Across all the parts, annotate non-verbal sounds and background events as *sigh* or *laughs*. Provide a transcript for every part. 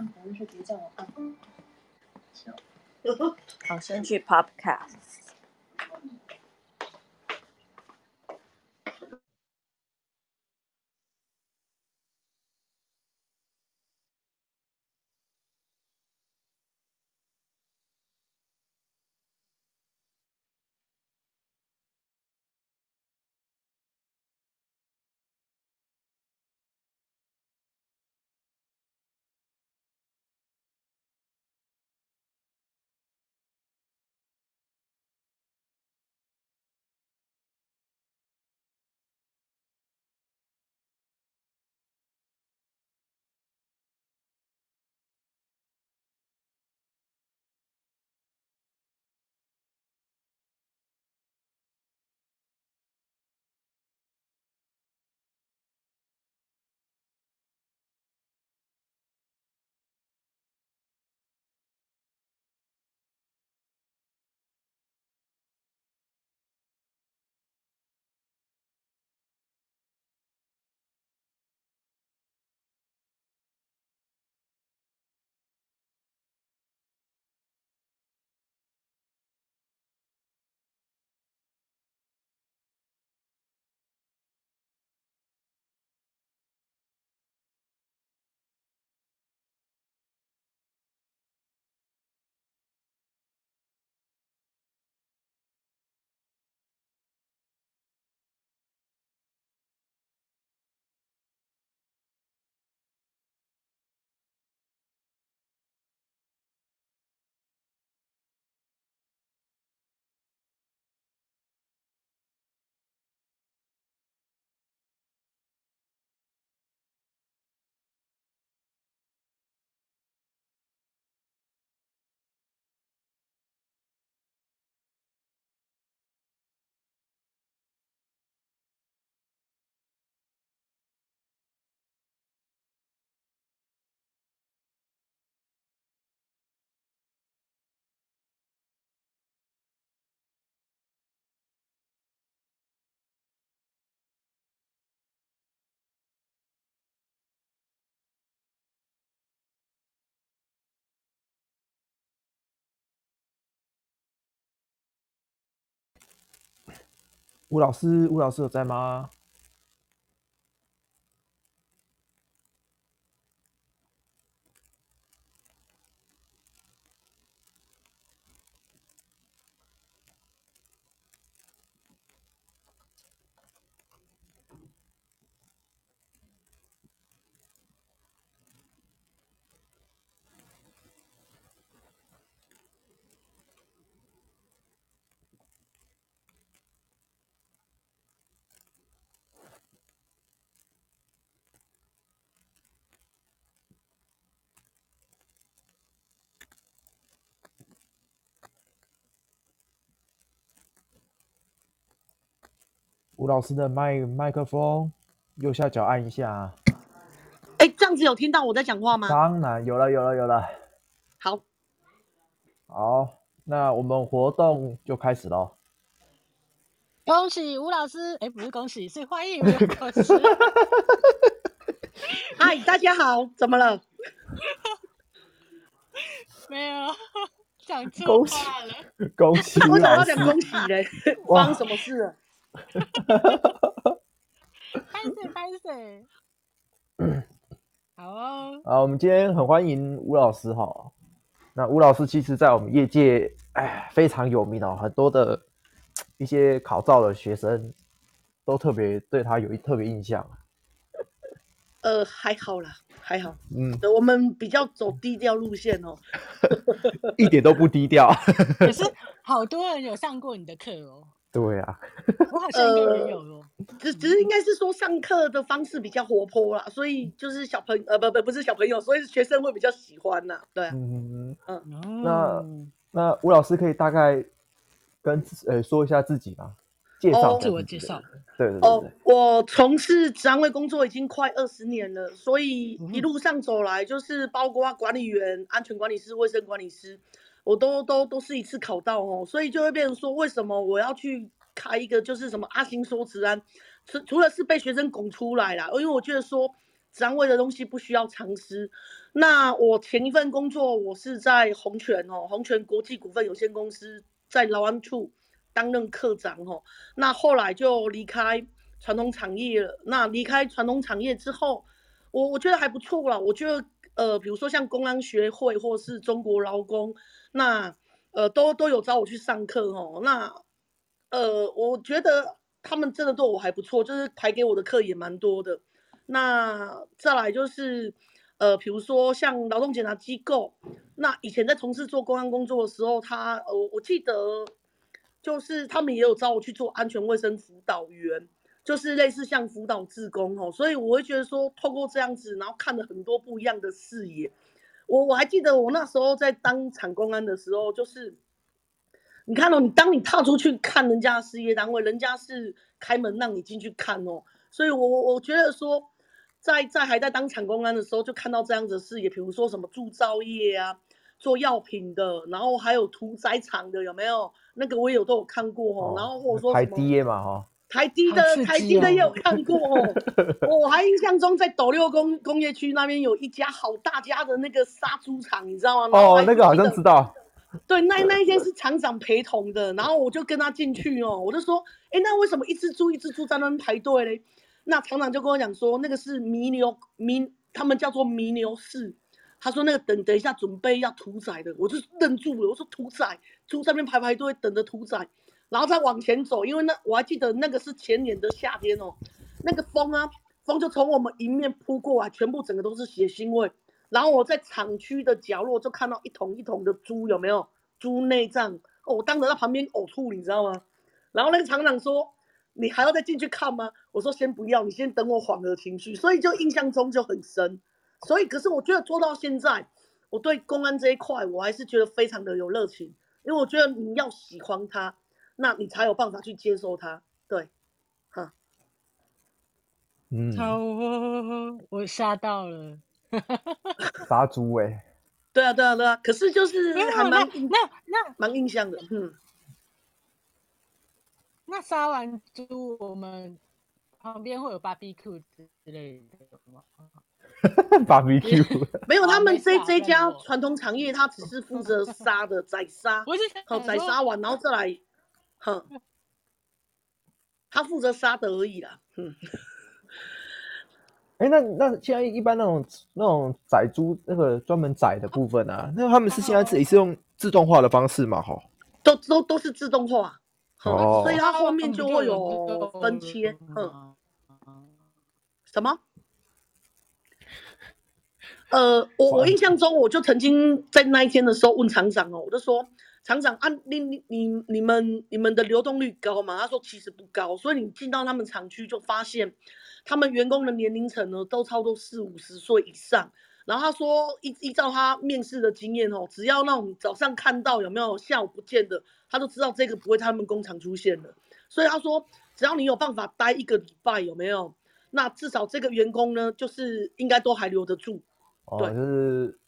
但不用去别叫我按。好，先去 Podcast。吴老师，吴老师有在吗？吴老师的麦麦克风右下角按一下。哎，这样子有听到我在讲话吗？当然有了，有了，有了。好，好，那我们活动就开始喽。恭喜吴老师！哎，不是恭喜，是欢迎吴老师。*laughs* 嗨，大家好，怎么了？没有，讲错话了。恭喜，恭喜！我想要讲恭喜嘞，发生什么事了？哈哈哈哈哈！拍谢拍谢，*coughs* 好哦。啊，我们今天很欢迎吴老师哈。那吴老师其实，在我们业界，哎，非常有名哦。很多的 *tsk* 一些考照的学生，都特别对他有一特别印象。呃，还好啦，还好。嗯，我们比较走低调路线哦。*laughs* 一点都不低调。*laughs* 可是好多人有上过你的课哦。对啊，我好像也有哦。只只是应该是说上课的方式比较活泼啦，所以就是小朋呃不不不是小朋友，所以学生会比较喜欢呐。对啊，嗯嗯。那那吴老师可以大概跟呃说一下自己吗？介绍自我介绍。对对对。哦，我从事职安卫工作已经快二十年了，所以一路上走来就是包括管理员、安全管理师、卫生管理师。我都都都是一次考到哦，所以就会变成说，为什么我要去开一个就是什么阿星说职安，除除了是被学生拱出来啦，因为我觉得说职安位的东西不需要常识。那我前一份工作，我是在红泉哦，红泉国际股份有限公司在劳安处担任科长哦。那后来就离开传统产业了。那离开传统产业之后，我我觉得还不错啦。我觉得呃，比如说像公安学会或是中国劳工，那呃都都有找我去上课哦。那呃，我觉得他们真的对我还不错，就是排给我的课也蛮多的。那再来就是。呃，比如说像劳动检查机构，那以前在从事做公安工作的时候，他呃，我记得就是他们也有招我去做安全卫生辅导员，就是类似像辅导志工哦，所以我会觉得说，透过这样子，然后看了很多不一样的视野。我我还记得我那时候在当厂公安的时候，就是你看哦，你当你踏出去看人家的事业单位，人家是开门让你进去看哦，所以我我我觉得说。在在还在当厂公安的时候，就看到这样子的事业，比如说什么铸造业啊，做药品的，然后还有屠宰场的，有没有？那个我也有都有看过哦。然后或者说台滴嘛哈，台滴的台滴的也有看过哦。*laughs* 我还印象中在斗六工工业区那边有一家好大家的那个杀猪场，你知道吗？哦，那个好像知道。对，那那一天是厂长陪同的，然后我就跟他进去哦，我就说，哎，那为什么一只猪一只猪在那边排队嘞？那厂长就跟我讲说，那个是迷牛迷，他们叫做迷牛市。他说那个等等一下准备要屠宰的，我就愣住了。我说屠宰，猪上面排排队等着屠宰，然后再往前走，因为那我还记得那个是前年的夏天哦，那个风啊，风就从我们迎面扑过来，全部整个都是血腥味。然后我在厂区的角落就看到一桶一桶的猪，有没有猪内脏？我当时在旁边呕吐，你知道吗？然后那个厂长说。你还要再进去看吗？我说先不要，你先等我缓和情绪，所以就印象中就很深。所以，可是我觉得做到现在，我对公安这一块，我还是觉得非常的有热情，因为我觉得你要喜欢他，那你才有办法去接受它。对，哈，嗯，好，我吓到了，*laughs* 杀猪哎，对啊，对啊，对啊，可是就是还蛮那那蛮印象的，嗯。那杀完猪，我们旁边会有 barbecue 之类的吗？barbecue 没有，他们这这家传统产业，他只是负责杀的宰杀，好宰杀完然后再来，哼，他负责杀的而已啦。嗯，哎，那那现在一般那种那种宰猪那个专门宰的部分啊，那他们是现在自己是用自动化的方式嘛？哈，都都都是自动化。哦，所以它后面就会有分切，嗯，什么？呃，我我印象中，我就曾经在那一天的时候问厂长哦，我就说，厂长啊，你你你你们你们的流动率高吗？他说其实不高，所以你进到他们厂区就发现，他们员工的年龄层呢都差不多四五十岁以上。然后他说依依照他面试的经验哦，只要那种早上看到有没有下午不见的。他都知道这个不会在他们工厂出现的，所以他说，只要你有办法待一个礼拜，有没有？那至少这个员工呢，就是应该都还留得住。哦，对，就是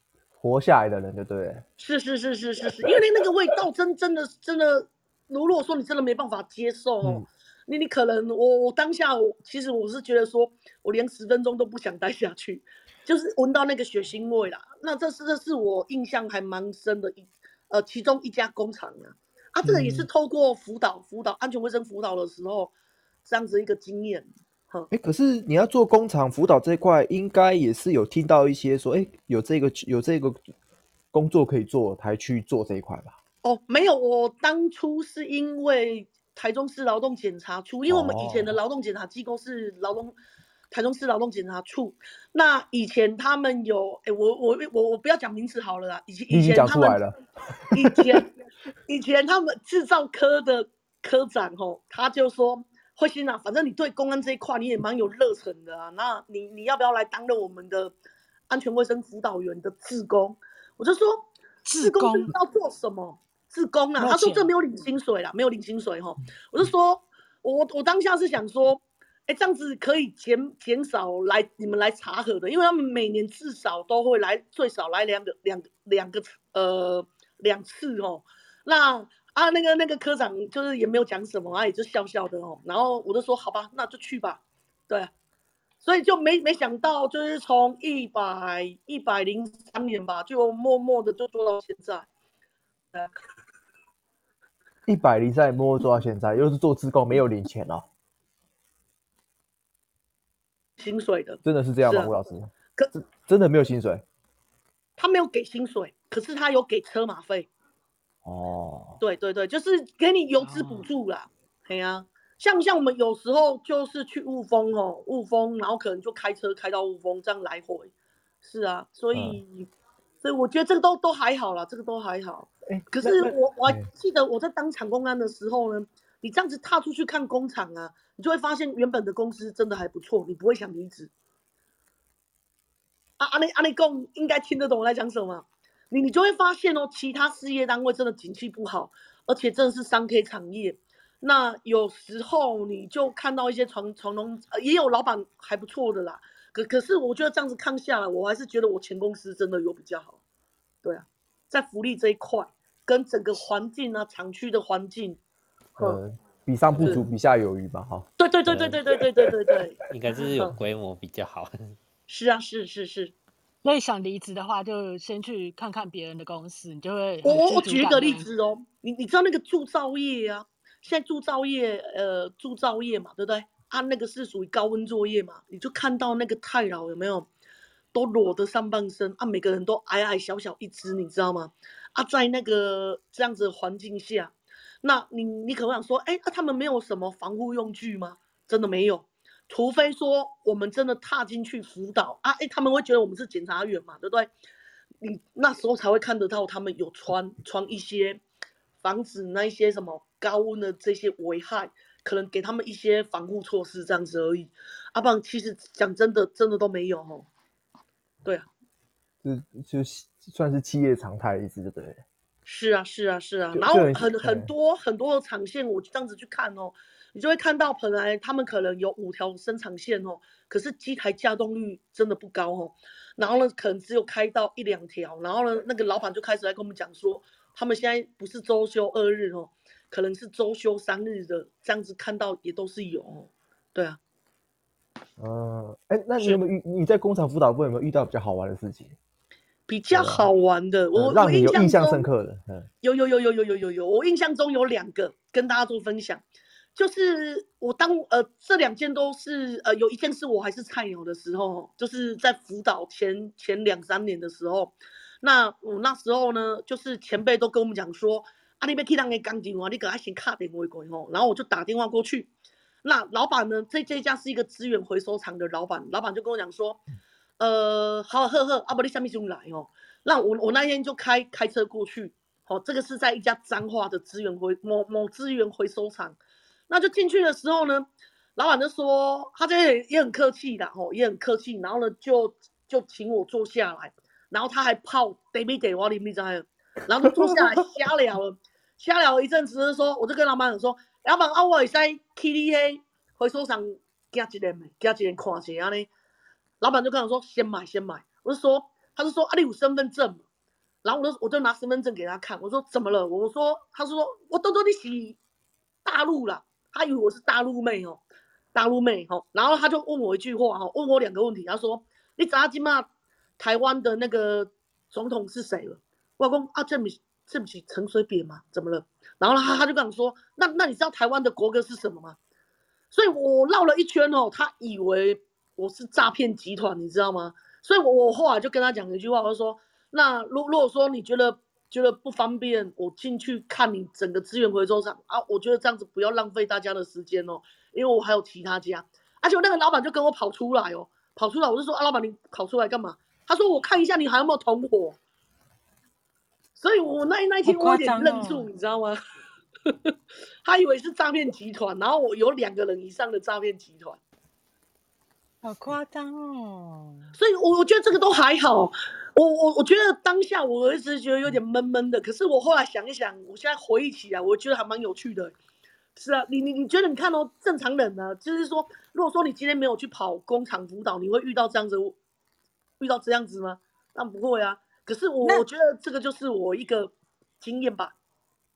活下来的人，对不对？是是是是是是，因为那个味道真真的真的，如果说你真的没办法接受哦，你、嗯、你可能我我当下我其实我是觉得说，我连十分钟都不想待下去，就是闻到那个血腥味啦。那这是这是我印象还蛮深的一呃其中一家工厂啊。啊，这个也是透过辅导、辅导安全卫生辅导的时候，这样子一个经验。可是你要做工厂辅导这一块，应该也是有听到一些说，哎，有这个有这个工作可以做，才去做这一块吧？哦，没有，我当初是因为台中市劳动检查处，因为我们以前的劳动检查机构是劳动。台中市劳动检查处，那以前他们有，哎、欸，我我我我不要讲名词好了啦，以前以前他们，以前以前他们制造科的科长吼，他就说，慧心啊，反正你对公安这一块你也蛮有热忱的啊，那你你要不要来担任我们的安全卫生辅导员的志工？我就说，志工是要做什么？志工啊，他说这没有领薪水啦，没有领薪水哈，我就说，我我当下是想说。哎，这样子可以减减少来你们来查核的，因为他们每年至少都会来，最少来两个两两个呃两次哦。那啊那个那个科长就是也没有讲什么，啊也就笑笑的哦。然后我就说好吧，那就去吧。对，所以就没没想到，就是从一百一百零三年吧，就默默的就做到现在。*laughs* 一百零三年默默做到现在，又是做自贡，没有领钱哦。薪水的，真的是这样吗？啊、吴老师，可真的没有薪水？他没有给薪水，可是他有给车马费。哦，对对对，就是给你油资补助啦。对呀、啊。像像我们有时候就是去雾峰哦，雾峰，然后可能就开车开到雾峰，这样来回。是啊，所以，嗯、所以我觉得这个都都还好啦，这个都还好。欸、可是我我还记得我在当厂公安的时候呢，你这样子踏出去看工厂啊，你就会发现原本的公司真的还不错，你不会想离职。啊，阿内阿内公应该听得懂我在讲什么？你你就会发现哦，其他事业单位真的景气不好，而且真的是三 K 产业。那有时候你就看到一些传传统，也有老板还不错的啦。可可是我觉得这样子看下来，我还是觉得我前公司真的有比较好。对啊，在福利这一块，跟整个环境啊，厂区的环境，呃，比上不足，比下有余吧，哈。对对对对对对对对对对，*laughs* 应该是有规模比较好。*laughs* 是啊，是是是。所以想离职的话，就先去看看别人的公司，你就会。我我举一个例子哦，你你知道那个铸造业啊？现在铸造业，呃，铸造业嘛，对不对？啊，那个是属于高温作业嘛，你就看到那个太老有没有，都裸的上半身啊，每个人都矮矮小小一只，你知道吗？啊，在那个这样子的环境下，那你你可能想说，哎，那、啊、他们没有什么防护用具吗？真的没有，除非说我们真的踏进去辅导啊，哎，他们会觉得我们是检察员嘛，对不对？你那时候才会看得到他们有穿穿一些。防止那一些什么高温的这些危害，可能给他们一些防护措施这样子而已。阿、啊、棒其实讲真的，真的都没有哦。对啊，就就算是企业常态的意思，对不对？是啊，是啊，是啊。然后很很多很多的场线，我这样子去看哦，你就会看到，本来他们可能有五条生产线哦，可是机台稼动率真的不高哦。然后呢，可能只有开到一两条，然后呢，那个老板就开始来跟我们讲说。他们现在不是周休二日哦，可能是周休三日的，这样子看到也都是有哦。对啊。嗯，哎，那你有没有遇你在工厂辅导部有没有遇到比较好玩的事情？比较好玩的，我、嗯、让你有印象深刻的，嗯，有有有有有有有有，我印象中有两个跟大家做分享，就是我当呃这两件都是呃有一件是我还是菜鸟的时候，就是在辅导前前两三年的时候。那我那时候呢，就是前辈都跟我们讲说，啊，你别替人家讲电话，你给他先卡电话过吼。然后我就打电话过去，那老板呢，这这家是一个资源回收厂的老板，老板就跟我讲说，呃，好呵呵，阿伯你什么时候来哦？那我我那天就开开车过去，好，这个是在一家彰化的资源回某某资源回收厂，那就进去的时候呢，老板就说，他这也也很客气的吼，也很客气，然后呢就就请我坐下来。然后他还泡得没得我里面在，然后就坐下来 *laughs* 瞎聊了，瞎聊了一阵子的时候，我就跟老板讲说，老板啊，我会使去你迄回收厂加一点没，加一点看一下呢。老板就跟我说，先买先买。我就说，他就说啊，你有身份证？然后我就我就拿身份证给他看，我说怎么了？我说，他说我都说你是大陆啦，他以为我是大陆妹哦，大陆妹哦。然后他就问我一句话哈，问我两个问题，他说你咋今嘛？台湾的那个总统是谁了？我讲啊，这不这不是陈水扁吗？怎么了？然后他他就跟我说，那那你知道台湾的国歌是什么吗？所以我绕了一圈哦，他以为我是诈骗集团，你知道吗？所以我我后来就跟他讲一句话，我就说，那如如果说你觉得觉得不方便，我进去看你整个资源回收厂啊，我觉得这样子不要浪费大家的时间哦，因为我还有其他家，而且那个老板就跟我跑出来哦，跑出来我就说啊，老板你跑出来干嘛？他说：“我看一下你还有没有同伙。”所以，我那那一天我有点愣住，你知道吗？*laughs* 他以为是诈骗集团，然后我有两个人以上的诈骗集团，好夸张哦！所以，我我觉得这个都还好。我我我觉得当下我一直觉得有点闷闷的，可是我后来想一想，我现在回忆起来，我觉得还蛮有趣的。是啊，你你你觉得你看哦，正常人呢，就是说，如果说你今天没有去跑工厂辅导，你会遇到这样子。遇到这样子吗？那不会啊。可是我我觉得这个就是我一个经验吧。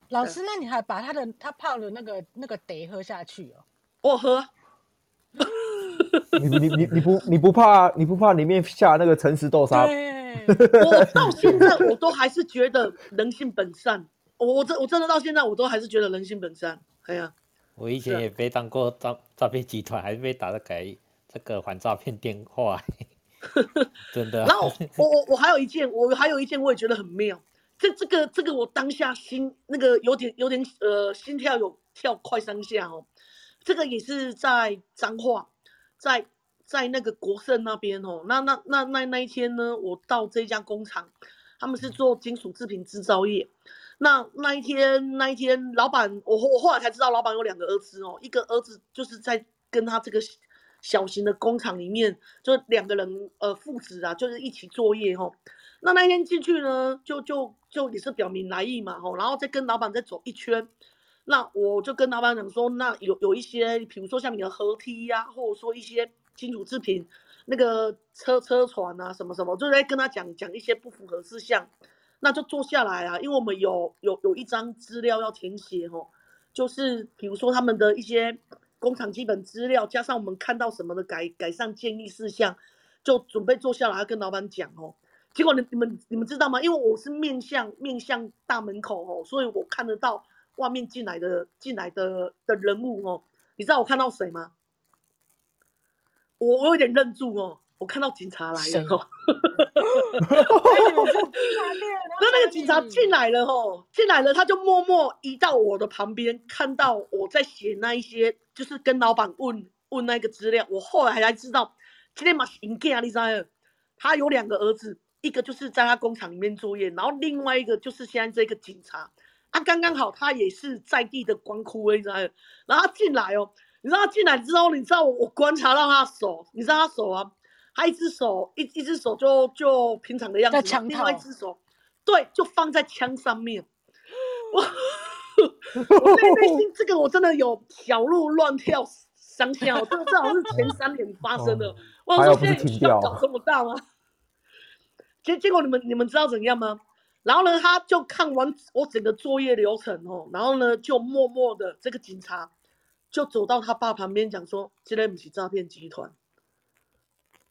老师，那你还把他的他泡的那个那个得喝下去哦？我喝。*gasps* 你你你你不你不怕你不怕里面下那个诚实豆沙？我到现在我都还是觉得人性本善。我我真我真的到现在我都还是觉得人性本善。哎呀，我以前也被当过诈诈骗集团，还是被打的给这个反诈骗电话。*laughs* 真的。然后我我我还有一件，我还有一件我也觉得很妙。这这个这个我当下心那个有点有点呃心跳有跳快三下哦。这个也是在彰化，在在那个国盛那边哦。那那那那那一天呢，我到这家工厂，他们是做金属制品制造业。那那一天那一天，老板我我后来才知道，老板有两个儿子哦。一个儿子就是在跟他这个小型的工厂里面，就两个人呃父子啊，就是一起作业哦。那那天进去呢，就就就也是表明来意嘛吼，然后再跟老板再走一圈。那我就跟老板讲说，那有有一些，比如说像你的河梯呀、啊，或者说一些金属制品，那个车车船啊，什么什么，就在跟他讲讲一些不符合事项，那就坐下来啊，因为我们有有有一张资料要填写哦，就是比如说他们的一些工厂基本资料，加上我们看到什么的改改善建议事项，就准备坐下来要跟老板讲哦。结果你你们你们知道吗？因为我是面向面向大门口哦，所以我看得到。外面进来的进来的的人物哦，你知道我看到谁吗？我我有点愣住哦，我看到警察来了哦。那那个警察进来了哦，进来了他就默默移到我的旁边，看到我在写那一些，就是跟老板问问那个资料。我后来才知道，今天嘛是应该啊，你知道他有两个儿子，一个就是在他工厂里面作业，然后另外一个就是现在这个警察。他刚刚好，他也是在地的光哭，你知道？然后他进来哦，你知道他进来之后，你知道我我观察到他手，你知道他手啊，他一只手一一只手就就平常的样子，另外一只手，对，就放在枪上面。*laughs* 我我内内心这个我真的有小鹿乱跳三下，这个正好是前三年发生的。我想说现在需要搞这么大吗？结结果你们你们知道怎样吗？然后呢，他就看完我整个作业流程哦，然后呢，就默默的这个警察就走到他爸旁边讲说：“这个不是诈骗集团。*laughs* ”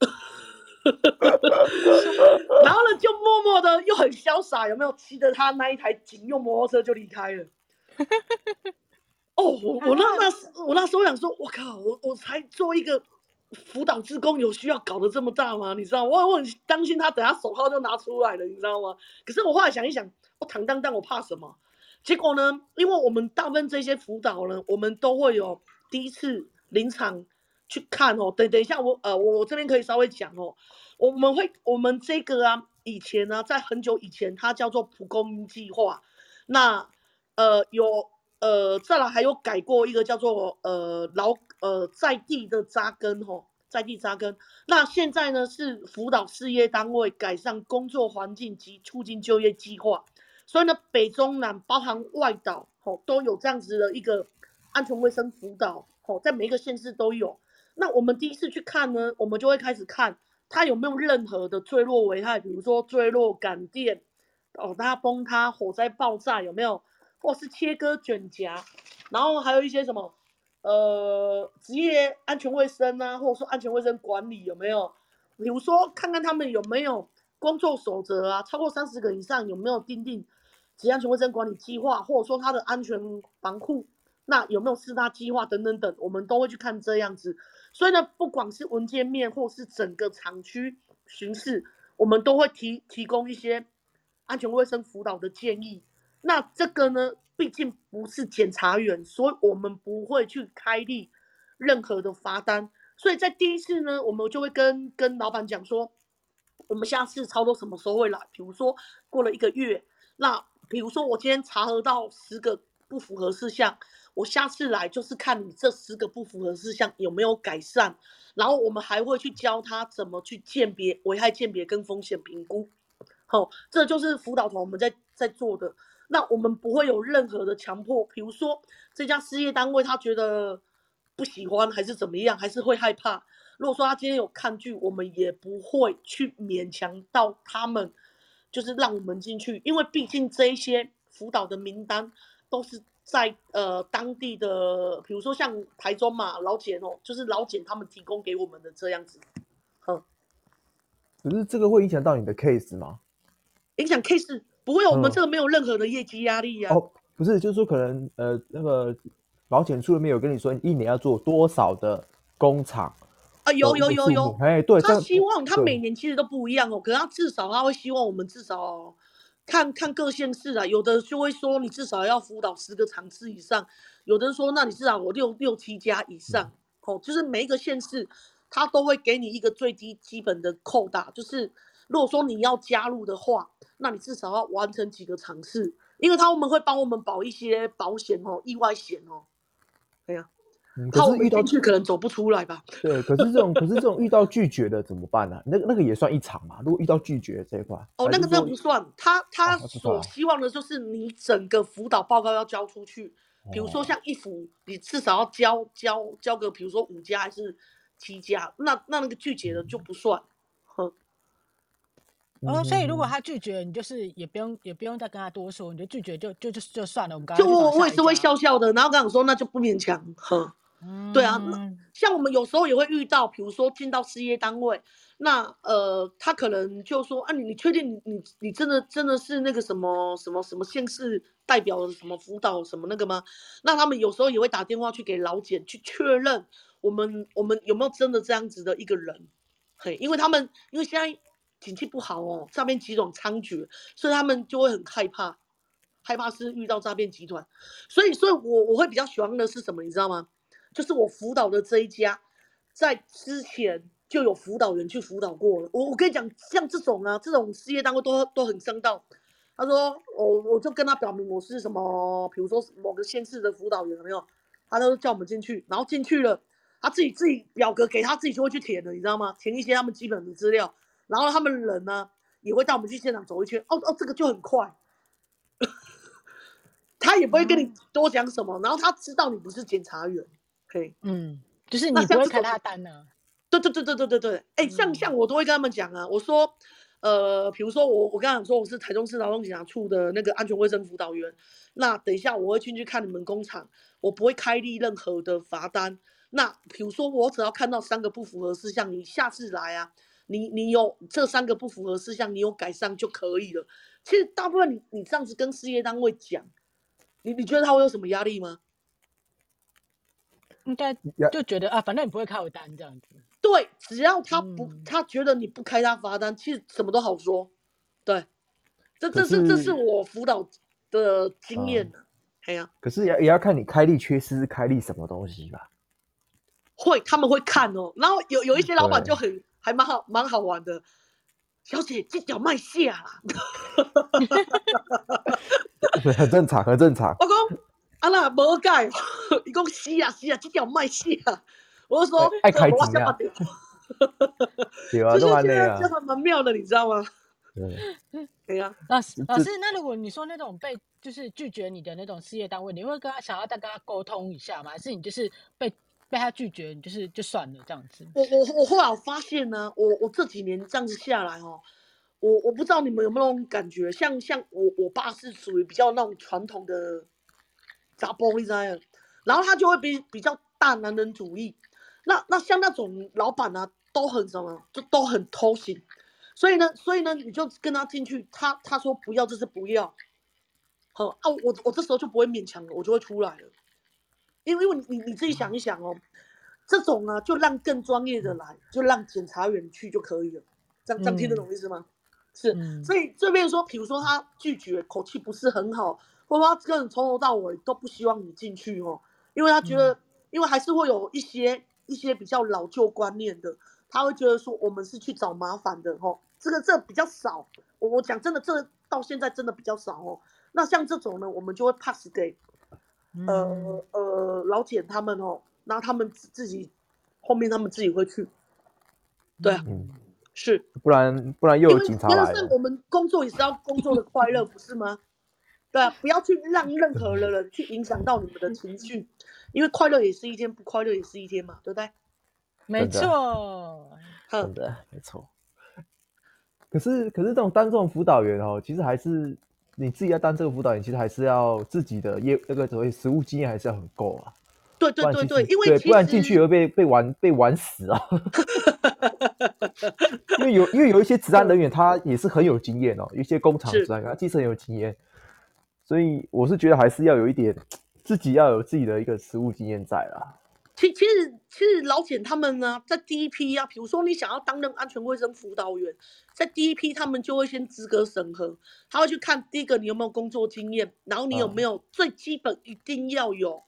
然后呢，就默默的又很潇洒，有没有骑着他那一台警用摩托车就离开了？*laughs* 哦，我我那那我那时候想说，我靠，我我才做一个。辅导职工有需要搞得这么大吗？你知道，我我很担心他等下手铐就拿出来了，你知道吗？可是我后来想一想，我坦荡荡，我怕什么？结果呢？因为我们大部分这些辅导呢，我们都会有第一次临场去看哦。等等一下我，呃，我我这边可以稍微讲哦。我们会我们这个啊，以前呢，在很久以前，它叫做蒲公英计划。那呃有呃再来还有改过一个叫做呃劳。呃，在地的扎根吼，在地扎根。那现在呢是辅导事业单位改善工作环境及促进就业计划。所以呢，北中南包含外岛吼都有这样子的一个安全卫生辅导吼，在每一个县市都有。那我们第一次去看呢，我们就会开始看它有没有任何的坠落危害，比如说坠落感电哦，它崩塌、火灾爆炸有没有，或是切割卷夹，然后还有一些什么。呃，职业安全卫生啊，或者说安全卫生管理有没有？比如说，看看他们有没有工作守则啊，超过三十个以上有没有订定职业安全卫生管理计划，或者说他的安全防护，那有没有四大计划等等等，我们都会去看这样子。所以呢，不管是文件面或是整个厂区巡视，我们都会提提供一些安全卫生辅导的建议。那这个呢？毕竟不是检察员，所以我们不会去开立任何的罚单。所以在第一次呢，我们就会跟跟老板讲说，我们下次操作什么时候会来？比如说过了一个月，那比如说我今天查核到十个不符合事项，我下次来就是看你这十个不符合事项有没有改善，然后我们还会去教他怎么去鉴别危害鉴别跟风险评估。好，这就是辅导团我们在在做的。那我们不会有任何的强迫，比如说这家事业单位他觉得不喜欢还是怎么样，还是会害怕。如果说他今天有抗拒，我们也不会去勉强到他们，就是让我们进去，因为毕竟这一些辅导的名单都是在呃当地的，比如说像台中嘛，老简哦，就是老简他们提供给我们的这样子。嗯，可是这个会影响到你的 case 吗？影响 case 不会，我们这个没有任何的业绩压力呀、啊。哦，不是，就是说可能呃那个劳检处没有跟你说，一年要做多少的工厂。啊，有有有有，哎，对，他希望他每年其实都不一样哦，可是他至少他会希望我们至少看看各县市啊，有的就会说你至少要辅导十个场次以上，有的人说那你至少我六六七家以上，哦，就是每一个县市他都会给你一个最低基本的扣打，就是如果说你要加入的话，那你至少要完成几个场次，因为他们会帮我们保一些保险哦，意外险哦，对呀。嗯、可是遇到拒可能走不出来吧？对，可是这种可是这种遇到拒绝的怎么办呢、啊？那个那个也算一场嘛？如果遇到拒绝这一块，哦，那个那个不算。他他所希望的就是你整个辅导报告要交出去，比如说像一辅，你至少要交交交个，比如说五家还是七家，那那那个拒绝的就不算。哼。哦，所以如果他拒绝，你就是也不用也不用再跟他多说，你就拒绝就就就就算了。我们刚刚就我我也是会笑笑的，然后跟他说那就不勉强。哼。对啊，像我们有时候也会遇到，比如说进到事业单位，那呃，他可能就说啊，你你确定你你你真的真的是那个什么什么什么县市代表的什么辅导什么那个吗？那他们有时候也会打电话去给老简去确认我们我们有没有真的这样子的一个人，嘿，因为他们因为现在景气不好哦，诈骗集团猖獗，所以他们就会很害怕，害怕是遇到诈骗集团，所以所以我我会比较喜欢的是什么，你知道吗？就是我辅导的这一家，在之前就有辅导员去辅导过了。我我跟你讲，像这种啊，这种事业单位都都很上道。他说，我我就跟他表明我是什么，比如说某个县市的辅导员，有没有？他都叫我们进去，然后进去了，他自己自己表格给他自己就会去填的，你知道吗？填一些他们基本的资料，然后他们人呢也会带我们去现场走一圈。哦哦，这个就很快，*laughs* 他也不会跟你多讲什么，然后他知道你不是检察员。Okay. 嗯，就是你不会开他的单呢、啊？对对对对对对对，哎、欸，像像我都会跟他们讲啊，我说，呃，比如说我我刚刚说我是台中市劳动警察处的那个安全卫生辅导员，那等一下我会进去看你们工厂，我不会开立任何的罚单。那比如说我只要看到三个不符合事项，你下次来啊，你你有这三个不符合事项，你有改善就可以了。其实大部分你你这样子跟事业单位讲，你你觉得他会有什么压力吗？应该就觉得啊，反正你不会开我单这样子。对，只要他不，嗯、他觉得你不开他罚单，其实什么都好说。对，这这是这是我辅导的经验的。哎呀、啊，可是也也要看你开立缺失开立什么东西吧。会，他们会看哦。然后有有一些老板就很还蛮好蛮好玩的。小姐，这脚卖下啦。*laughs* 很正常，很正常。老公。啊那无改，*laughs* 伊讲是啊是啊，这条卖死啊。我就说爱开机啊。*laughs* 对啊，都安尼啊。这还蛮妙的，你知道吗？对。*laughs* 对呀。老师，老师，那如果你说那种被就是拒绝你的那种事业单位，你会跟他想要再跟他沟通一下吗？还是你就是被被他拒绝，你就是就算了这样子？我我我后来我发现呢，我我这几年这样子下来哦，我我不知道你们有没有那种感觉，像像我我爸是属于比较那种传统的。砸玻璃灾，然后他就会比比较大男人主义。那那像那种老板呢、啊，都很什么，就都很偷心。所以呢，所以呢，你就跟他进去，他他说不要就是不要。好啊，我我这时候就不会勉强了，我就会出来了。因为因为你你自己想一想哦，这种啊，就让更专业的来，就让检察员去就可以了。这样这样听得懂意思吗？嗯、是，所以这边说，比如说他拒绝，口气不是很好。或者他个人从头到尾都不希望你进去哦，因为他觉得，因为还是会有一些一些比较老旧观念的，他会觉得说我们是去找麻烦的哦。这个这个比较少，我我讲真的，这到现在真的比较少哦。那像这种呢，我们就会 pass 给呃呃老简他们哦，然后他们自己后面他们自己会去，对啊，嗯、是，不然不然又有警察来了。因为我们工作也是要工作的快乐，不是吗？对啊，不要去让任何的人去影响到你们的情绪，因为快乐也是一天，不快乐也是一天嘛，对不对？没错，真的没错。可是可是这种当这种辅导员哦，其实还是你自己要当这个辅导员，其实还是要自己的业那个所谓实务经验还是要很够啊。对对对对，因为对，不然进去也会被被玩被玩死啊。*laughs* 因为有因为有一些职安人员他也是很有经验哦，有一些工厂职安他其实很有经验，所以我是觉得还是要有一点自己要有自己的一个实务经验在啦。其其实其实老简他们呢，在第一批啊，比如说你想要担任安全卫生辅导员，在第一批他们就会先资格审核，他会去看第一个你有没有工作经验，然后你有没有最基本一定要有。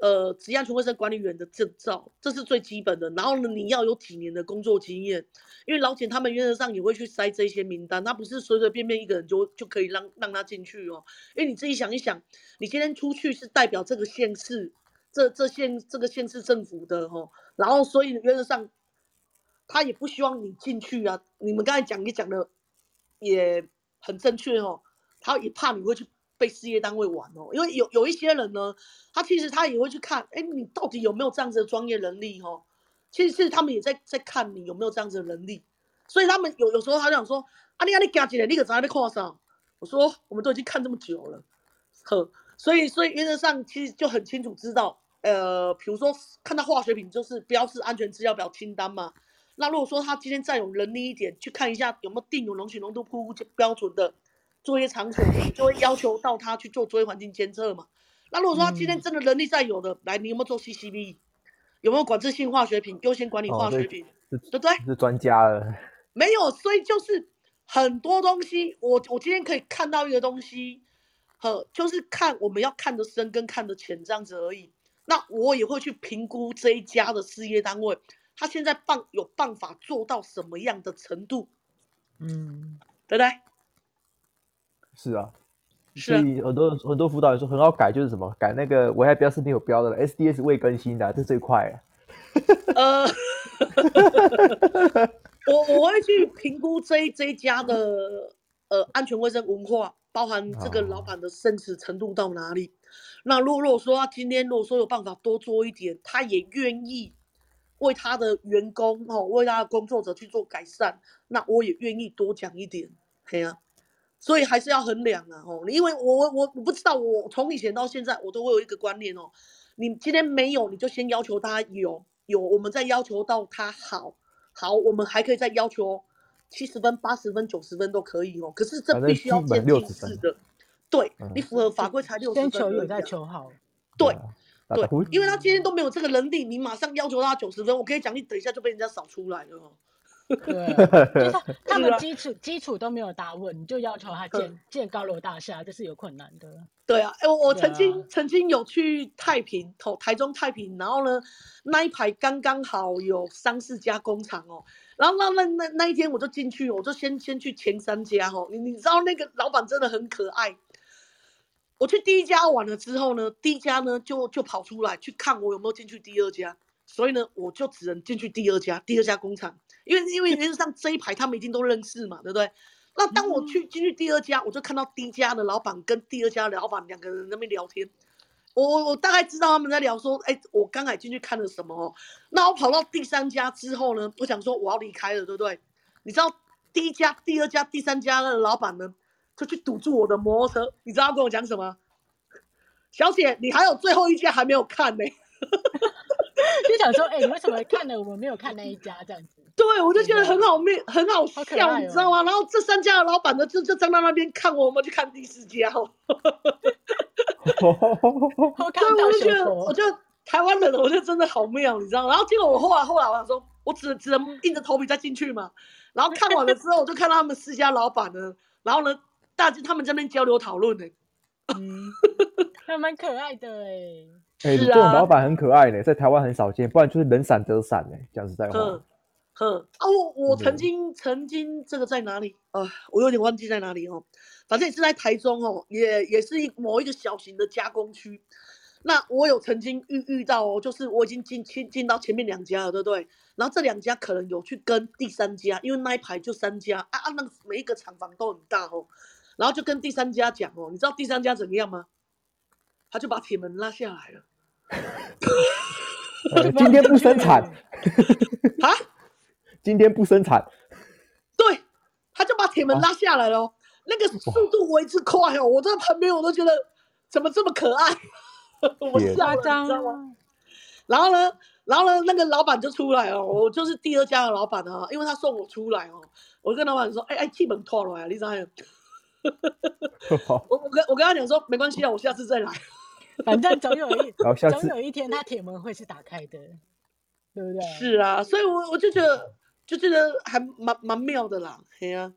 呃，职业安全卫生管理员的证照，这是最基本的。然后呢，你要有几年的工作经验，因为老简他们原则上也会去筛这些名单，他不是随随便便一个人就就可以让让他进去哦。因为你自己想一想，你今天出去是代表这个县市，这这县这个县市政府的哦，然后所以原则上他也不希望你进去啊。你们刚才讲也讲的也很正确哦，他也怕你会去。被事业单位玩哦，因为有有一些人呢，他其实他也会去看，哎，你到底有没有这样子的专业能力哦？其实是他们也在在看你有没有这样子的能力，所以他们有有时候他就想说，啊，你啊你加进来，你可在那看上？我说我们都已经看这么久了，呵，所以所以原则上其实就很清楚知道，呃，比如说看到化学品就是标示安全资料表清单嘛，那如果说他今天再有能力一点，去看一下有没有定有容许浓度不标准的。作业场所就会要求到他去做作业环境监测嘛。那如果说他今天真的能力再有的，嗯、来，你有没有做 CCB？有没有管制性化学品？优先管理化学品，哦、对不对？是专家了。没有，所以就是很多东西，我我今天可以看到一个东西，呵，就是看我们要看得深跟看得浅这样子而已。那我也会去评估这一家的事业单位，他现在办有办法做到什么样的程度？嗯，对不对？是啊，所以很多很多辅导员说很好改，就是什么改那个危害标识没有标的了，SDS 未更新的，啊，这最快，啊。呃，*laughs* 我我会去评估这一这一家的呃安全卫生文化，包含这个老板的生死程度到哪里。哦，那如果说他今天如果说有办法多做一点，他也愿意为他的员工哦，为他的工作者去做改善，那我也愿意多讲一点，对啊。所以还是要衡量啊，吼！因为我我我我不知道，我从以前到现在，我都会有一个观念哦，你今天没有，你就先要求他有，有，我们再要求到他好，好，我们还可以再要求七十分、八十分、九十分都可以哦。可是这必须要渐进式的，对，你符合法规才六十分。先求有再求好，对对，因为他今天都没有这个能力，你马上要求他九十分，我可以讲，你等一下就被人家扫出来了哦。对，就是他，*laughs* 他们基础基础都没有打稳，你就要求他建建高楼大厦，这是有困难的。对啊，哎，我我曾经、啊、曾经有去太平，投台中太平，然后呢，那一排刚刚好有三四家工厂哦，然后那那那那一天我就进去，我就先先去前三家哦，你你知道那个老板真的很可爱。我去第一家玩了之后呢，第一家呢就就跑出来去看我有没有进去第二家，所以呢我就只能进去第二家，第二家工厂。因为因为原则上这一排他们已经都认识嘛，对不对？那当我去进去第二家，我就看到第一家的老板跟第二家的老板两个人在那边聊天。我我大概知道他们在聊说，哎，我刚才进去看了什么哦。那我跑到第三家之后呢，我想说我要离开了，对不对？你知道第一家、第二家、第三家的老板呢，就去堵住我的摩托车。你知道他跟我讲什么？*laughs* 小姐，你还有最后一家还没有看呢。*laughs* 就想说，哎，你为什么看了我们没有看那一家这样子？*laughs* 对，我就觉得很好面，很好笑，好你知道吗？然后这三家的老板呢，就就站在那边看我们去看第四家哦。*laughs* 对，我就觉得，我就台湾人，我就真的好妙，你知道吗？然后结果我后来后来我想说，我只只能硬着头皮再进去嘛。然后看完了之后，我就看到他们四家老板呢，然后呢，大家他们在那边交流讨论呢。嗯，*laughs* 还蛮可爱的哎。哎、欸，这种老板很可爱呢，在台湾很少见，不然就是能闪则闪呢。讲实在话。呵啊，我我曾经曾经这个在哪里啊、呃？我有点忘记在哪里哦。反正也是在台中哦，也也是一某一个小型的加工区。那我有曾经遇遇到哦，就是我已经进进进到前面两家了，对不对？然后这两家可能有去跟第三家，因为那一排就三家啊啊，那个每一个厂房都很大哦。然后就跟第三家讲哦，你知道第三家怎么样吗？他就把铁门拉下来了。呃、*laughs* 今天不生产 *laughs* 啊？今天不生产，对，他就把铁门拉下来了。那个速度为之快哦，我在旁边我都觉得怎么这么可爱，*laughs* 我笑了，你知道吗？然后呢，然后呢，那个老板就出来哦，我就是第二家的老板啊，因为他送我出来哦，我跟老板说，哎哎，气门脱了呀，你知道吗？我我跟我跟他讲说，没关系啊，我下次再来，反正总有一 *laughs* 总有一天他铁门会是打开的，对不对？是啊，所以我我就觉得就觉得还蛮蛮妙的啦，嘿啊。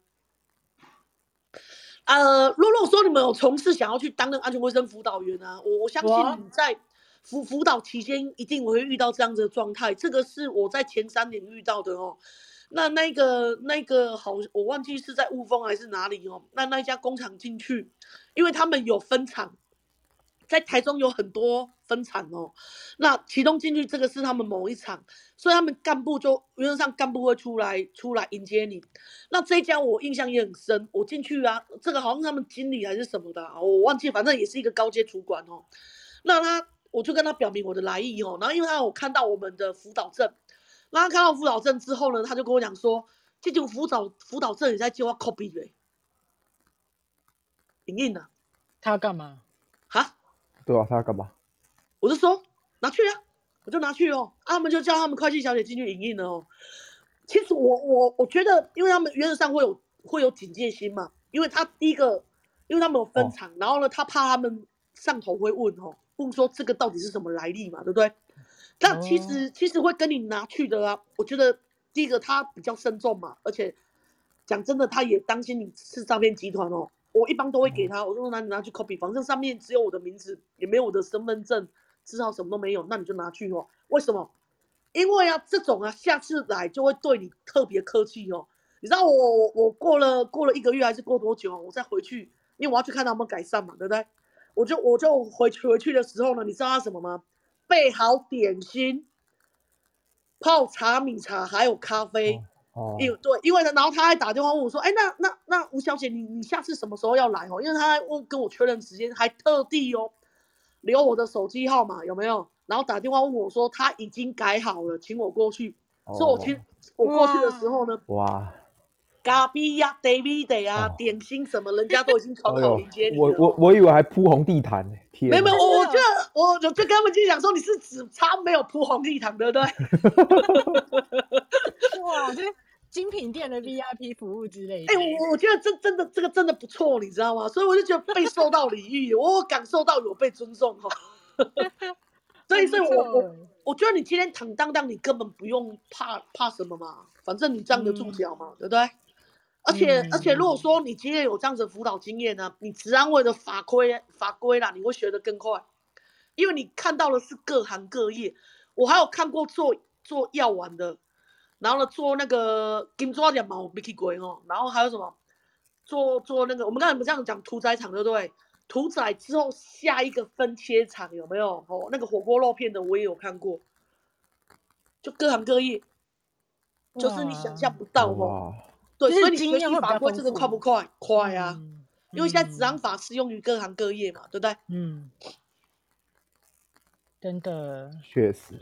呃，洛洛说你们有从事想要去担任安全卫生辅导员啊，我我相信你在辅辅导期间一定会遇到这样子的状态，这个是我在前三年遇到的哦。那那个那个好，我忘记是在雾峰还是哪里哦。那那一家工厂进去，因为他们有分厂，在台中有很多分厂哦。那其中进去这个是他们某一厂，所以他们干部就原则上干部会出来出来迎接你。那这一家我印象也很深，我进去啊，这个好像他们经理还是什么的，我忘记，反正也是一个高阶主管哦。那他我就跟他表明我的来意哦，然后因为他有看到我们的辅导证。那他看到辅导证之后呢，他就跟我讲说：“这种辅导辅导证你在叫我 copy 嘞，影印的。”他要干嘛？哈？对啊，他要干嘛？我就说拿去啊，我就拿去哦。啊，他们就叫他们会计小姐进去影印了哦。其实我我我觉得，因为他们原则上会有会有警戒心嘛，因为他第一个，因为他们有分厂，哦、然后呢，他怕他们上头会问哦，问说这个到底是什么来历嘛，对不对？那其实其实会跟你拿去的啊，我觉得第一个他比较慎重嘛，而且讲真的，他也担心你是诈骗集团哦。我一般都会给他，我说拿你拿去 copy，反正上面只有我的名字，也没有我的身份证，至少什么都没有，那你就拿去哦。为什么？因为啊，这种啊，下次来就会对你特别客气哦。你知道我我我过了过了一个月还是过多久，我再回去，因为我要去看他有没有改善嘛，对不对？我就我就回去回去的时候呢，你知道他什么吗？备好点心，泡茶、米茶，还有咖啡。因、哦、对，因为呢，然后他还打电话问我说：“哎，那那那吴小姐，你你下次什么时候要来哦？”因为他还问跟我确认时间，还特地哦留我的手机号码有没有？然后打电话问我说他已经改好了，请我过去。哦、所以我去我过去的时候呢，哇。咖啡呀，David 啊，点心什么，人家都已经传好迎接你了。我我我以为还铺红地毯呢。天没有没有，我我就我就就跟他们就讲说，你是只差没有铺红地毯，对不对？*laughs* 哇，这精品店的 VIP 服务之类的。哎、欸，我我觉得这真的这个真的不错，你知道吗？所以我就觉得被受到礼遇，我感受到有被尊重哈。*laughs* 所以所以我我我觉得你今天坦荡荡，你根本不用怕怕什么嘛，反正你站得住脚嘛，嗯、对不对？而且、嗯、而且，如果说你今天有这样子的辅导经验呢，你职安卫的法规法规啦，你会学得更快，因为你看到的是各行各业。我还有看过做做药丸的，然后呢做那个金抓点毛没去过哦，然后还有什么做做那个我们刚才不这样讲屠宰场对不对？屠宰之后下一个分切厂有没有？哦，那个火锅肉片的我也有看过，就各行各业，就是你想象不到哦。对，所以你学习法规这个快不快？快啊！嗯、因为现在职安法适用于各行各业嘛，对不对？嗯，真的，确实。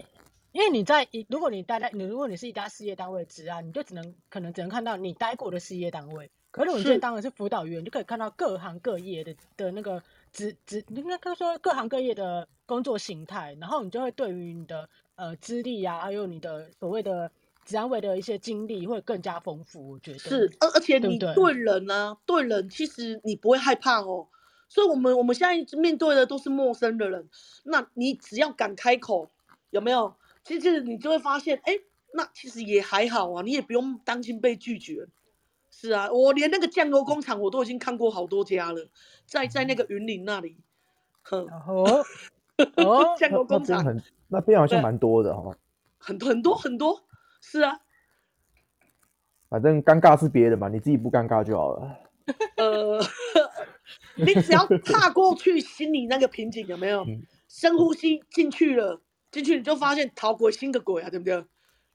因为你在一，如果你待在你，如果你是一家事业单位的职安，你就只能可能只能看到你待过的事业单位。可是如果你现在当的是辅导员，是就可以看到各行各业的的那个职职，应该说各行各业的工作形态，然后你就会对于你的呃资历啊，还有你的所谓的。职安卫的一些经历会更加丰富，我觉得是，而而且你对人呢、啊，对，对，对人其实你不会害怕哦。所以，我们我们现在面对的都是陌生的人，那你只要敢开口，有没有？其实你就会发现，哎，那其实也还好啊，你也不用担心被拒绝。是啊，我连那个酱油工厂我都已经看过好多家了，在在那个云林那里，哼，哦，哦，*laughs* 酱油工厂，那边好像蛮多的哈，很多很多很多。是啊，反正尴尬是别人嘛，你自己不尴尬就好了。呃，*laughs* 你只要踏过去心里那个瓶颈有没有？嗯、深呼吸进去了，进去你就发现逃鬼心个鬼啊，对不对？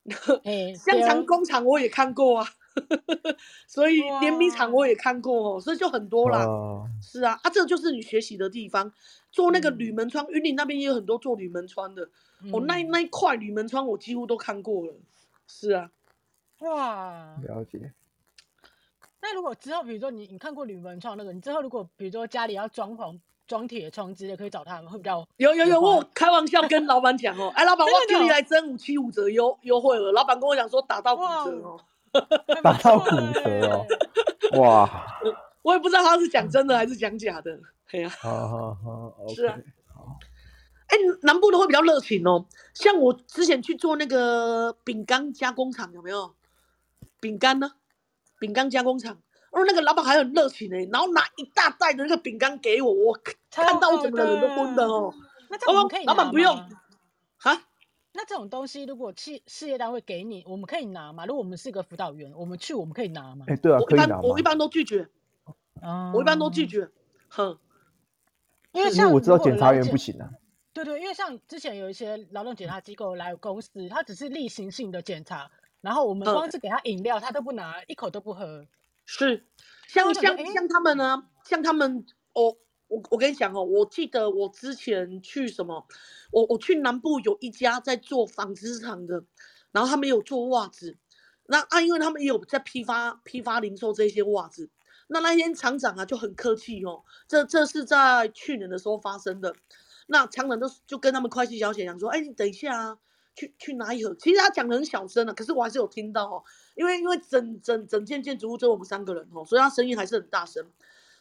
*laughs* 欸、香肠工厂我也看过啊，*laughs* 所以碾米厂我也看过哦，所以就很多啦。是啊，啊，这就是你学习的地方。做那个铝门窗，云林那边也有很多做铝门窗的，嗯、哦，那那一块铝门窗我几乎都看过了。是啊，哇，了解。那如果之后，比如说你你看过吕文创那个，你之后如果比如说家里要装潢、装铁窗之类，可以找他们，会比较有有有，我开玩笑跟老板讲哦，哎，*laughs* 老板，我今天来争五七五折优优惠了，老板跟我讲说打到骨折哦，打到骨折哦，*laughs* 哇！我也不知道他是讲真的还是讲假的，嘿呀，好好好，是啊，哎，南部的会比较热情哦，像我之前去做那个饼干加工厂，有没有？饼干呢？饼干加工厂，哦，那个老板还很热情呢，然后拿一大袋的那个饼干给我，我看到我整个人都懵了哦。那这种可以？老板不用，哈？那这种东西如果企事业单位给你，我们可以拿吗？如果我们是个辅导员，我们去我们可以拿吗？哎，对啊，我一般我一般都拒绝，啊，我一般都拒绝，哼，因为像我知道检察员不行啊。对对，因为像之前有一些劳动检查机构来公司，他只是例行性的检查。然后我们光是给他饮料，嗯、他都不拿，一口都不喝。是，像像像他们呢，像他们，我我我跟你讲哦，我记得我之前去什么，我我去南部有一家在做纺织厂的，然后他们有做袜子，那啊，因为他们也有在批发批发零售这些袜子，那那天厂长啊就很客气哦，这这是在去年的时候发生的，那厂长就就跟他们会计小姐讲说，哎，你等一下啊。去去拿一盒，其实他讲的很小声的，可是我还是有听到哦，因为因为整整整间建筑物只有我们三个人哦，所以他声音还是很大声。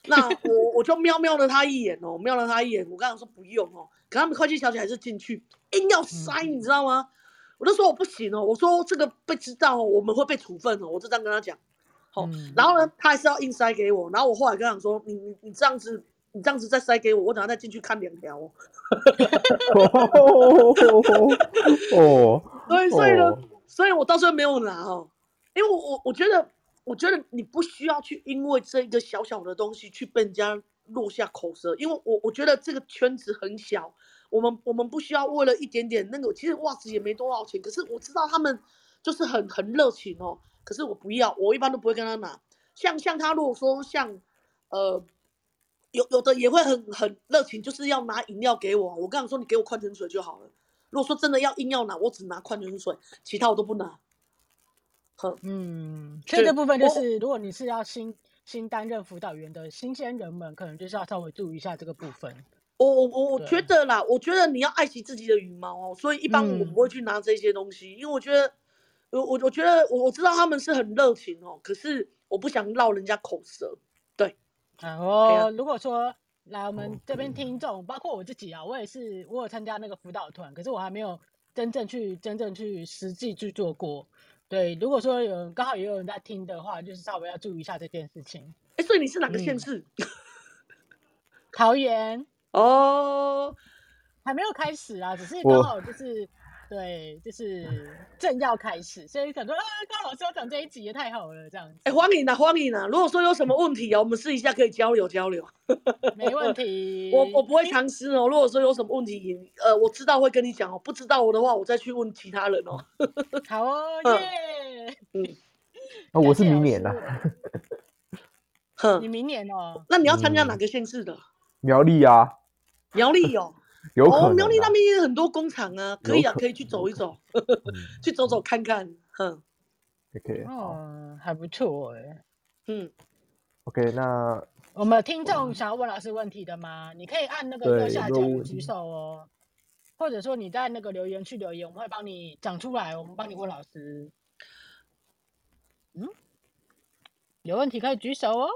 那我我就瞄瞄了他一眼哦，瞄了他一眼，我刚刚说不用哦，可他们会计小姐还是进去硬要塞，你知道吗？我就说我不行哦，我说这个被知道哦，我们会被处分哦，我就这样跟他讲。好，然后呢，他还是要硬塞给我，然后我后来跟他说，你你你这样子。你这样子再塞给我，我等下再进去看两条。哦，*laughs* 对，所以呢，所以我到时候没有拿哦，因为我我我觉得，我觉得你不需要去因为这一个小小的东西去被人家落下口舌，因为我我觉得这个圈子很小，我们我们不需要为了一点点那个，其实袜子也没多少钱，可是我知道他们就是很很热情哦，可是我不要，我一般都不会跟他拿，像像他如果说像呃。有有的也会很很热情，就是要拿饮料给我。我刚刚说你给我矿泉水就好了。如果说真的要硬要拿，我只拿矿泉水，其他我都不拿。嗯，所以这部分就是，如果你是要新新担任辅导员的新鲜人们，可能就是要稍微注意一下这个部分。我我我我觉得啦，我觉得你要爱惜自己的羽毛哦，所以一般我不会去拿这些东西，嗯、因为我觉得我我我觉得我我知道他们是很热情哦，可是我不想绕人家口舌。然后，如果说来我们这边听众，包括我自己啊，我也是，我有参加那个辅导团，可是我还没有真正去真正去实际去做过。对，如果说有刚好也有人在听的话，就是稍微要注意一下这件事情。哎，所以你是哪个县市？嗯、桃园。哦，还没有开始啊，只是刚好就是。对，就是正要开始，所以想说啊，高老师要讲这一集也太好了，这样子。哎，欢迎啊，欢迎啊！如果说有什么问题啊，我们试一下可以交流交流。没问题，*laughs* 我我不会藏私哦。如果说有什么问题，呃，我知道会跟你讲哦。不知道我的话，我再去问其他人哦。*laughs* 好哦，耶。嗯，啊，我是明年的。哼，你明年哦？那你要参加哪个县市的？苗栗啊。苗栗哦。*laughs* 有哦，苗栗那边也有很多工厂啊，可以啊，可以去走一走，*laughs* 去走走看看，哼。OK，哦，还不错哎。嗯，OK，那我们听众想要问老师问题的吗？你可以按那个右下角举手哦，或者说你在那个留言区留言，我们会帮你讲出来，我们帮你问老师。嗯，有问题可以举手哦。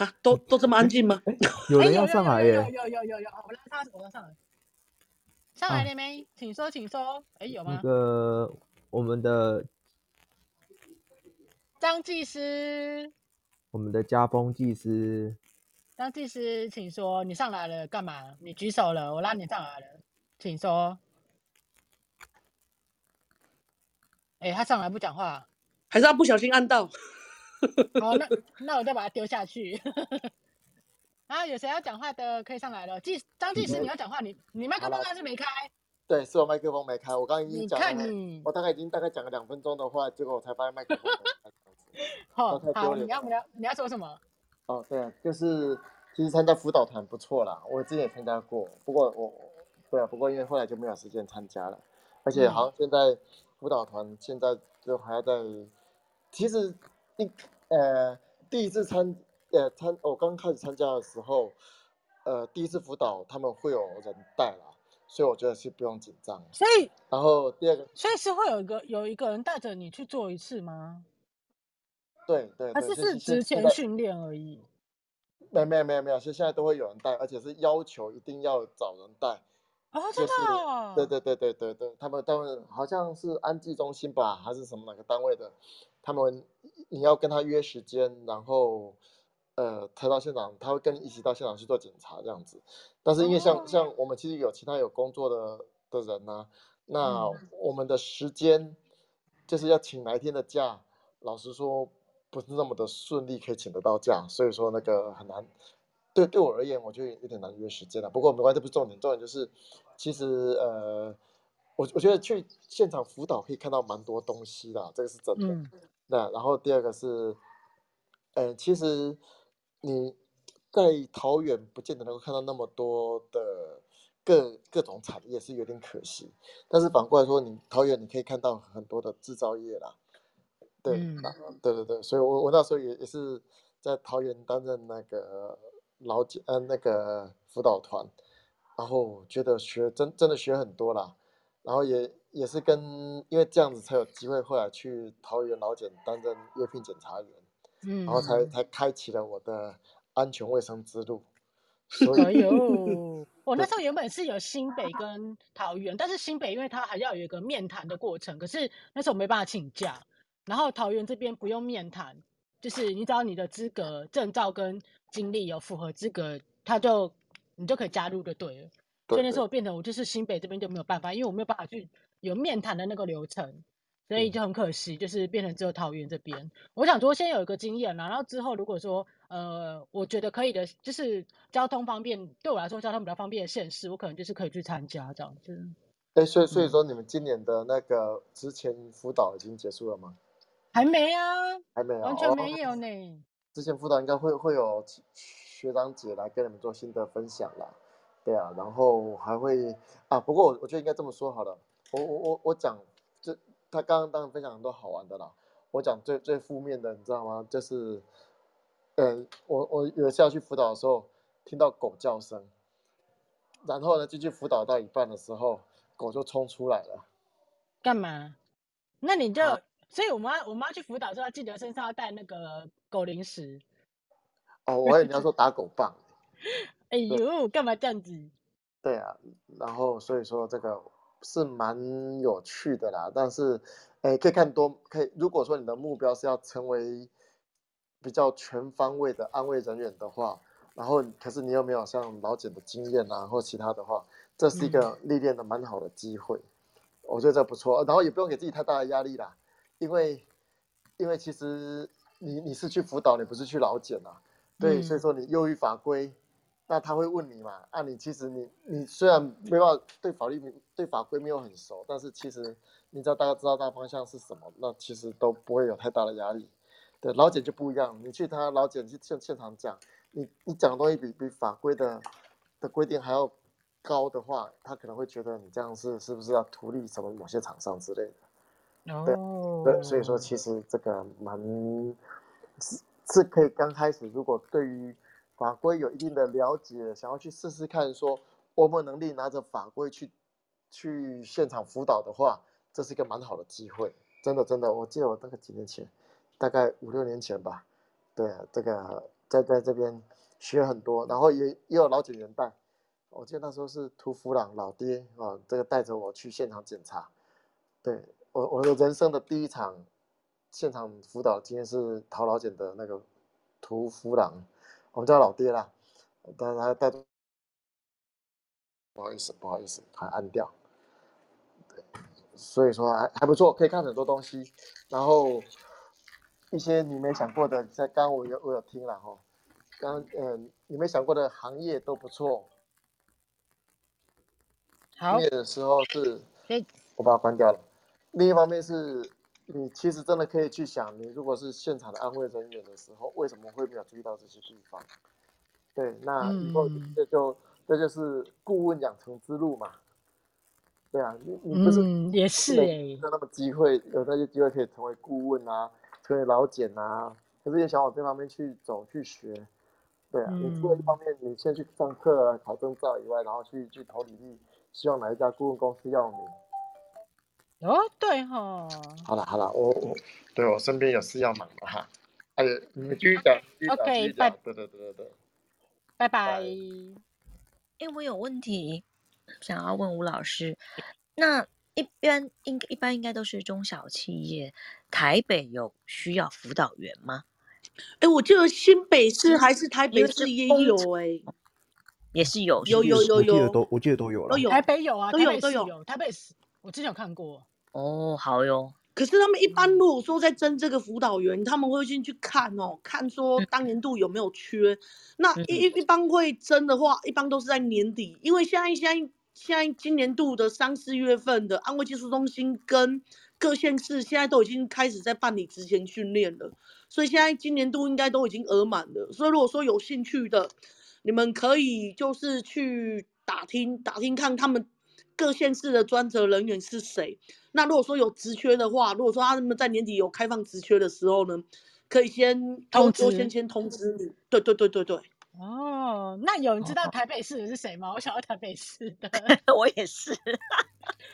啊，都都这么安静吗？有人要上来耶！有有有有有，我拉他，我拉上来。上来了没？请说，请说。哎，有吗？那个我们的张技师，我们的家风技师，张技师，请说，你上来了干嘛？你举手了，我拉你上来了，请说。哎，他上来不讲话，还是他不小心按到？好，*laughs* 那那我再把它丢下去。*laughs* 啊，有谁要讲话的可以上来了。技张技师，你要讲话，你你麦克风还是没开？对，是我麦克风没开。我刚刚已经讲了，你我大概已经大概讲了两分钟的话，结果我才发现麦克风没开。*laughs* 好，好，你要不要你要说什么？哦，对啊，就是其实参加辅导团不错啦，我之前也参加过，不过我对啊，不过因为后来就没有时间参加了，而且好像现在辅导团现在就还要在，其实。一呃第一次参呃参我刚开始参加的时候，呃第一次辅导他们会有人带啦，所以我觉得是不用紧张。所以然后第二个，所以是会有一个有一个人带着你去做一次吗？对对对，还是是之前训练而已？没没有没有没有，是现在都会有人带，而且是要求一定要找人带。哦，就是、真的、哦？对对对对对对，他们他们好像是安置中心吧，还是什么哪个单位的？他们你要跟他约时间，然后呃，他到现场，他会跟你一起到现场去做检查这样子。但是因为像、哦、像我们其实有其他有工作的的人呢、啊，那我们的时间就是要请哪一天的假，老实说不是那么的顺利可以请得到假，所以说那个很难。对，对我而言，我就有点难约时间了。不过没关系，这不是重点，重点就是，其实呃，我我觉得去现场辅导可以看到蛮多东西的，这个是真的。嗯、那然后第二个是，呃，其实你在桃园不见得能够看到那么多的各各种产业，是有点可惜。但是反过来说，你桃园你可以看到很多的制造业啦。对，嗯、对对对，所以我我那时候也也是在桃园担任那个。老检呃那个辅导团，然后觉得学真真的学很多啦，然后也也是跟因为这样子才有机会后来去桃园老检担任约聘检查员，嗯，然后才才开启了我的安全卫生之路。*laughs* 所以，哎呦，*laughs* 我那时候原本是有新北跟桃园，但是新北因为它还要有一个面谈的过程，可是那时候没办法请假，然后桃园这边不用面谈。就是你只要你的资格、证照跟经历有符合资格，他就你就可以加入就对了。所以那时候我变成我就是新北这边就没有办法，因为我没有办法去有面谈的那个流程，所以就很可惜，就是变成只有桃园这边。我想说先有一个经验啦，然后之后如果说呃我觉得可以的，就是交通方便对我来说交通比较方便的县市，我可能就是可以去参加这样子。哎，所以所以说你们今年的那个之前辅导已经结束了吗？还没啊，还没有，完全没有呢。哦、之前辅导应该会会有学长姐来跟你们做心得分享啦，对啊，然后还会啊，不过我我觉得应该这么说好了，我我我我讲，这他刚刚当然分享很多好玩的啦，我讲最最负面的，你知道吗？就是，呃，我我有一次要去辅导的时候，听到狗叫声，然后呢，进去辅导到一半的时候，狗就冲出来了，干嘛？那你就。啊所以我们要我们要去辅导的时候，要记得身上要带那个狗零食。哦，我以为你要说打狗棒。哎呦，干嘛这样子？对啊，然后所以说这个是蛮有趣的啦，但是，哎，可以看多可以。如果说你的目标是要成为比较全方位的安慰人员的话，然后可是你又没有像老检的经验啊，或其他的话，这是一个历练的蛮好的机会。嗯、我觉得这不错，然后也不用给自己太大的压力啦。因为，因为其实你你是去辅导，你不是去老检啊，对，嗯、所以说你优于法规，那他会问你嘛？啊，你其实你你虽然没办法对法律对法规没有很熟，但是其实你知道大家知道大方向是什么，那其实都不会有太大的压力。对，老检就不一样，你去他老检去现现场讲，你你讲的东西比比法规的的规定还要高的话，他可能会觉得你这样是是不是要图利什么某些厂商之类的。对对，所以说其实这个蛮是是可以刚开始，如果对于法规有一定的了解，想要去试试看，说我们能力拿着法规去去现场辅导的话，这是一个蛮好的机会。真的真的，我记得我大概几年前，大概五六年前吧，对，这个在在这边学很多，然后也也有劳检员带，我记得那时候是屠夫朗老爹啊，这个带着我去现场检查，对。我我的人生的第一场现场辅导经验是桃劳检的那个屠夫朗，我们叫老爹啦，但是他带，不好意思不好意思，还按掉，对，所以说还还不错，可以看很多东西，然后一些你没想过的，在刚刚我有我有听了哈，刚嗯你没想过的行业都不错，好，业的时候是，我把它关掉了。另一方面是，你其实真的可以去想，你如果是现场的安慰人员的时候，为什么会没有注意到这些地方？对，那以后这就、嗯、这就是顾问养成之路嘛。对啊，你你不是、嗯、也是哎，有那么机会有那些机会可以成为顾问啊，成为老检啊，可是也想往这方面去走去学。对啊，你除了一方面你先去上课啊，考证照以外，然后去去投履历，希望哪一家顾问公司要你。哦，对哈。好了好了，我我对我身边有事要忙了哈。哎，你们继续讲，继续讲，OK，拜。对对对对对，拜拜。哎，我有问题想要问吴老师，那一般应一般应该都是中小企业，台北有需要辅导员吗？哎，我记得新北市还是台北市也有哎，也是有，有有有有，我记得都我记得都有了，都有台北有啊，都有都有，台北市我之前有看过。哦，好哟。可是他们一般如果说在争这个辅导员，他们会先去看哦，看说当年度有没有缺。那一一般会争的话，一般都是在年底，因为现在现在现在今年度的三四月份的安徽技术中心跟各县市现在都已经开始在办理职前训练了。所以现在今年度应该都已经额满了，所以如果说有兴趣的，你们可以就是去打听打听看他们各县市的专责人员是谁。那如果说有职缺的话，如果说他们在年底有开放职缺的时候呢，可以先通知，先先通知你。对对对对对。哦，那有人知道台北市的是谁吗？我想要台北市的，*laughs* 我也是。*laughs*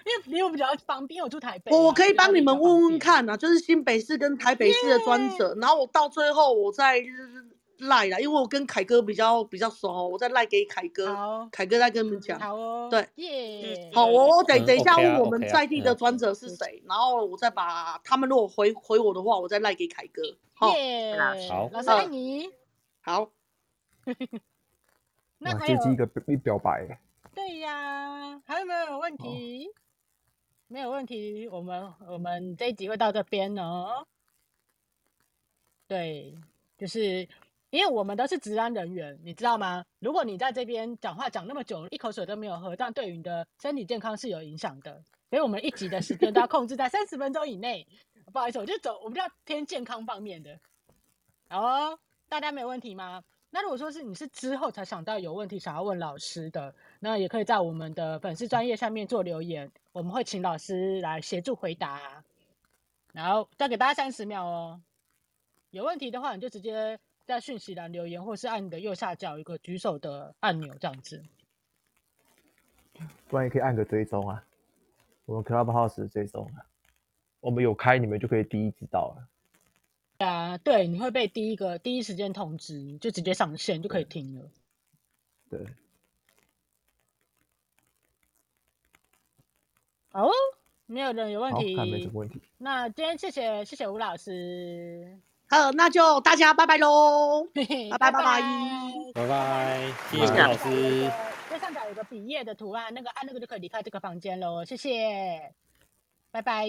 因为离我比较方便，我住台北。我我可以帮你们问问看啊，就是新北市跟台北市的专责然后我到最后我再赖啦，因为我跟凯哥比较比较熟，我再赖给凯哥，凯哥再跟你们讲。好哦。对。耶、好，我我等等一下问我们在地的专者是谁然后我再把他们如果回回我的话，我再赖给凯哥。耶、好。老师爱你。好。*laughs* 那还有。一个一表白。对呀，还有没有问题？哦没有问题，我们我们这一集会到这边哦。对，就是因为我们都是职安人员，你知道吗？如果你在这边讲话讲那么久，一口水都没有喝，这样对于你的身体健康是有影响的。所以我们一集的时间都要控制在三十分钟以内。不好意思，我就走，我们要偏健康方面的。好哦，大家没有问题吗？那如果说是你是之后才想到有问题想要问老师的，那也可以在我们的粉丝专页下面做留言，我们会请老师来协助回答。然后再给大家三十秒哦，有问题的话你就直接在讯息栏留言，或是按你的右下角一个举手的按钮这样子。不然也可以按个追踪啊，我们 Clubhouse 追踪啊，我们有开你们就可以第一知道了。啊，对，你会被第一个第一时间通知，就直接上线就可以听了。对。好哦，没有人有问题。好，没什么问题。那今天谢谢谢谢吴老师。好，那就大家拜拜喽。拜拜拜拜拜拜，谢谢老师。右上角有个笔页的图案，那个按那个就可以离开这个房间喽。谢谢，拜拜。